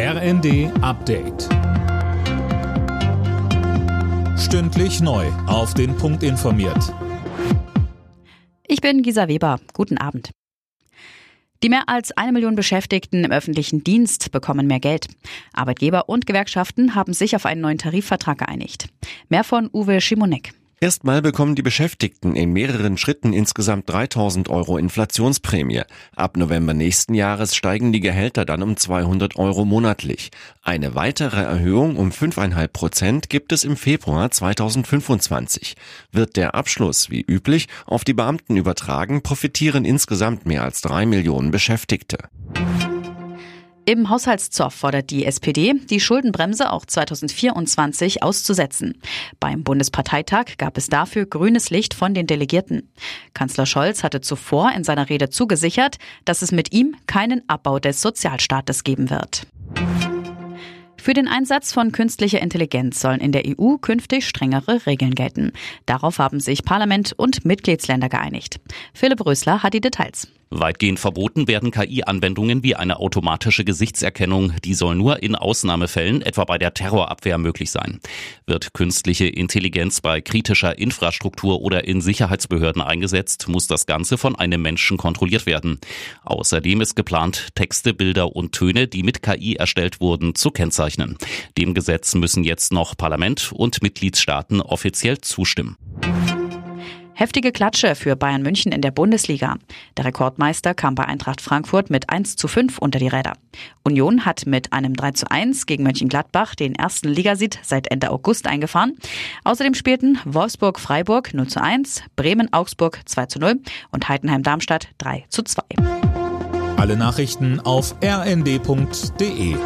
RND Update. Stündlich neu. Auf den Punkt informiert. Ich bin Gisa Weber. Guten Abend. Die mehr als eine Million Beschäftigten im öffentlichen Dienst bekommen mehr Geld. Arbeitgeber und Gewerkschaften haben sich auf einen neuen Tarifvertrag geeinigt. Mehr von Uwe Schimonek. Erstmal bekommen die Beschäftigten in mehreren Schritten insgesamt 3000 Euro Inflationsprämie. Ab November nächsten Jahres steigen die Gehälter dann um 200 Euro monatlich. Eine weitere Erhöhung um 5,5 Prozent gibt es im Februar 2025. Wird der Abschluss wie üblich auf die Beamten übertragen, profitieren insgesamt mehr als drei Millionen Beschäftigte. Im Haushaltszoff fordert die SPD, die Schuldenbremse auch 2024 auszusetzen. Beim Bundesparteitag gab es dafür grünes Licht von den Delegierten. Kanzler Scholz hatte zuvor in seiner Rede zugesichert, dass es mit ihm keinen Abbau des Sozialstaates geben wird. Für den Einsatz von künstlicher Intelligenz sollen in der EU künftig strengere Regeln gelten. Darauf haben sich Parlament und Mitgliedsländer geeinigt. Philipp Rösler hat die Details. Weitgehend verboten werden KI-Anwendungen wie eine automatische Gesichtserkennung. Die soll nur in Ausnahmefällen, etwa bei der Terrorabwehr, möglich sein. Wird künstliche Intelligenz bei kritischer Infrastruktur oder in Sicherheitsbehörden eingesetzt, muss das Ganze von einem Menschen kontrolliert werden. Außerdem ist geplant, Texte, Bilder und Töne, die mit KI erstellt wurden, zu kennzeichnen. Dem Gesetz müssen jetzt noch Parlament und Mitgliedstaaten offiziell zustimmen. Heftige Klatsche für Bayern München in der Bundesliga. Der Rekordmeister kam bei Eintracht Frankfurt mit 1 zu 5 unter die Räder. Union hat mit einem 3 zu 1 gegen Mönchengladbach den ersten Ligasieg seit Ende August eingefahren. Außerdem spielten Wolfsburg-Freiburg 0 zu 1, Bremen-Augsburg 2 zu 0 und Heidenheim-Darmstadt 3 zu 2. Alle Nachrichten auf rnd.de